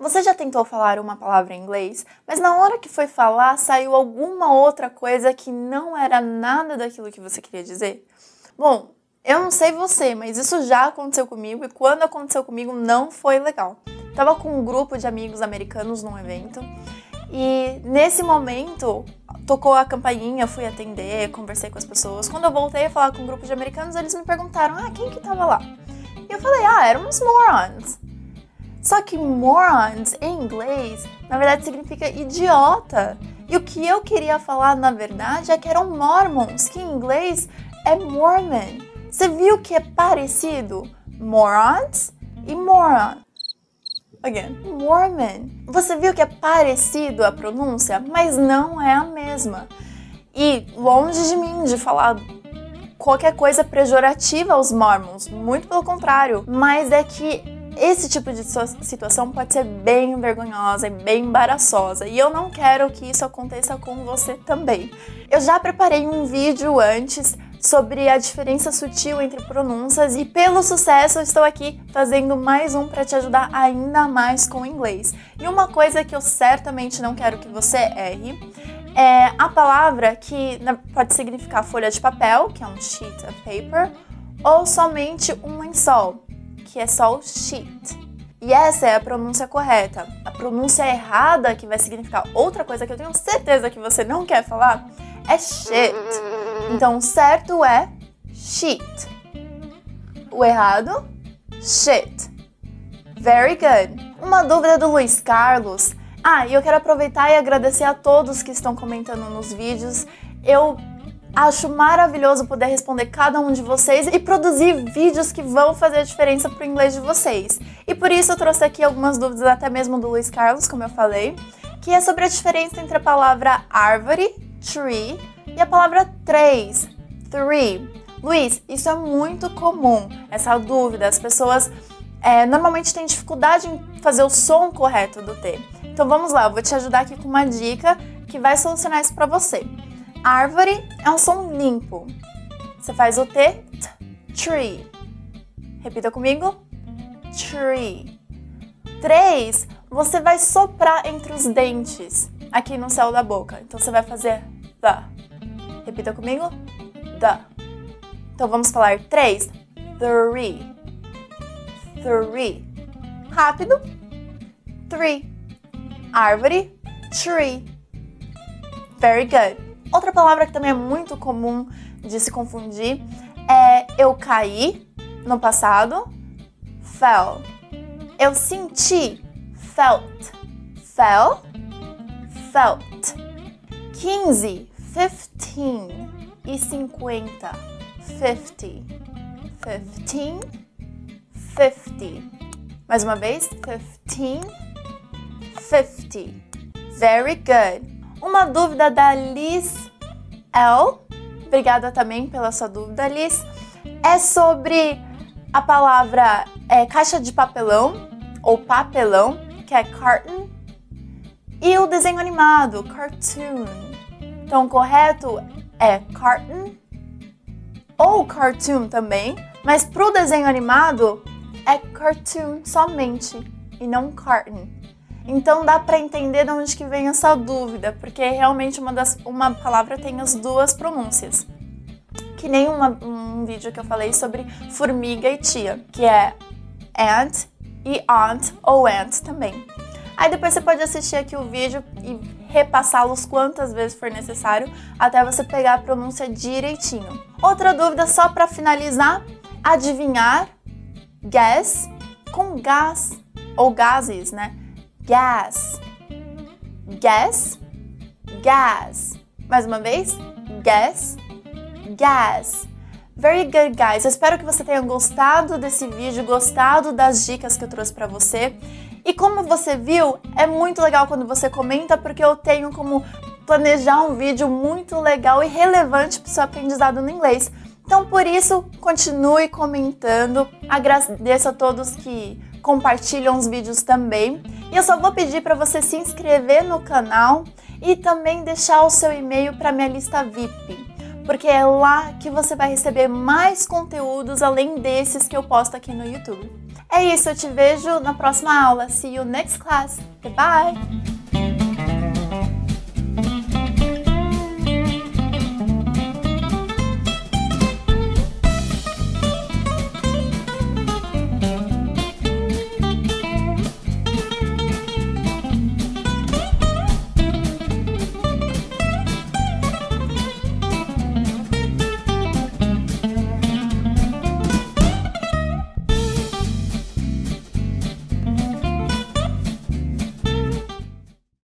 Você já tentou falar uma palavra em inglês, mas na hora que foi falar saiu alguma outra coisa que não era nada daquilo que você queria dizer? Bom, eu não sei você, mas isso já aconteceu comigo e quando aconteceu comigo não foi legal. Tava com um grupo de amigos americanos num evento e nesse momento tocou a campainha, fui atender, conversei com as pessoas. Quando eu voltei a falar com um grupo de americanos, eles me perguntaram: "Ah, quem que tava lá?" E eu falei: "Ah, eram uns morons." Só que morons em inglês, na verdade, significa idiota. E o que eu queria falar, na verdade, é que eram mormons, que em inglês é mormon. Você viu que é parecido? Morons e moron. Again, Mormon. Você viu que é parecido a pronúncia, mas não é a mesma. E longe de mim de falar qualquer coisa pejorativa aos Mormons, muito pelo contrário, mas é que esse tipo de situação pode ser bem vergonhosa e bem embaraçosa, e eu não quero que isso aconteça com você também. Eu já preparei um vídeo antes sobre a diferença sutil entre pronúncias e pelo sucesso eu estou aqui fazendo mais um para te ajudar ainda mais com o inglês. E uma coisa que eu certamente não quero que você erre é a palavra que pode significar folha de papel, que é um sheet of paper, ou somente um lençol que é só o sheet. E essa é a pronúncia correta. A pronúncia errada, que vai significar outra coisa que eu tenho certeza que você não quer falar, é shit. Então, o certo é sheet. O errado, shit. Very good. Uma dúvida do Luiz Carlos. Ah, e eu quero aproveitar e agradecer a todos que estão comentando nos vídeos. Eu Acho maravilhoso poder responder cada um de vocês e produzir vídeos que vão fazer a diferença para o inglês de vocês. E por isso eu trouxe aqui algumas dúvidas, até mesmo do Luiz Carlos, como eu falei, que é sobre a diferença entre a palavra árvore, tree, e a palavra três, three. Luiz, isso é muito comum, essa dúvida. As pessoas é, normalmente têm dificuldade em fazer o som correto do T. Então vamos lá, eu vou te ajudar aqui com uma dica que vai solucionar isso para você. Árvore é um som limpo. Você faz o T, t tree. Repita comigo. Tree. Três, você vai soprar entre os dentes, aqui no céu da boca. Então você vai fazer the. Repita comigo. The. Então vamos falar três. Three. Three. Rápido. Three. Árvore. Tree. Very good. Outra palavra que também é muito comum de se confundir é eu caí no passado, fell. Eu senti, felt. Fell, felt. 15, 15 e 50, 50. 15, 50. Mais uma vez, 15, 50. Very good. Uma dúvida da Liz L. Obrigada também pela sua dúvida, Liz. É sobre a palavra é, caixa de papelão ou papelão, que é carton, e o desenho animado, cartoon. Então, correto é carton ou cartoon também, mas para o desenho animado é cartoon somente e não carton. Então dá para entender de onde que vem essa dúvida, porque realmente uma, das, uma palavra tem as duas pronúncias. Que nem uma, um vídeo que eu falei sobre formiga e tia, que é ant e aunt ou ant também. Aí depois você pode assistir aqui o vídeo e repassá-los quantas vezes for necessário até você pegar a pronúncia direitinho. Outra dúvida só para finalizar, adivinhar, guess com gás ou gases, né? Gas. Gas, gas. Mais uma vez, gas, gas. Very good, guys. Eu espero que você tenha gostado desse vídeo, gostado das dicas que eu trouxe para você. E como você viu, é muito legal quando você comenta, porque eu tenho como planejar um vídeo muito legal e relevante para o seu aprendizado no inglês. Então, por isso, continue comentando. Agradeço a todos que compartilham os vídeos também. E eu só vou pedir para você se inscrever no canal e também deixar o seu e-mail para minha lista VIP, porque é lá que você vai receber mais conteúdos além desses que eu posto aqui no YouTube. É isso, eu te vejo na próxima aula. See you next class. Goodbye!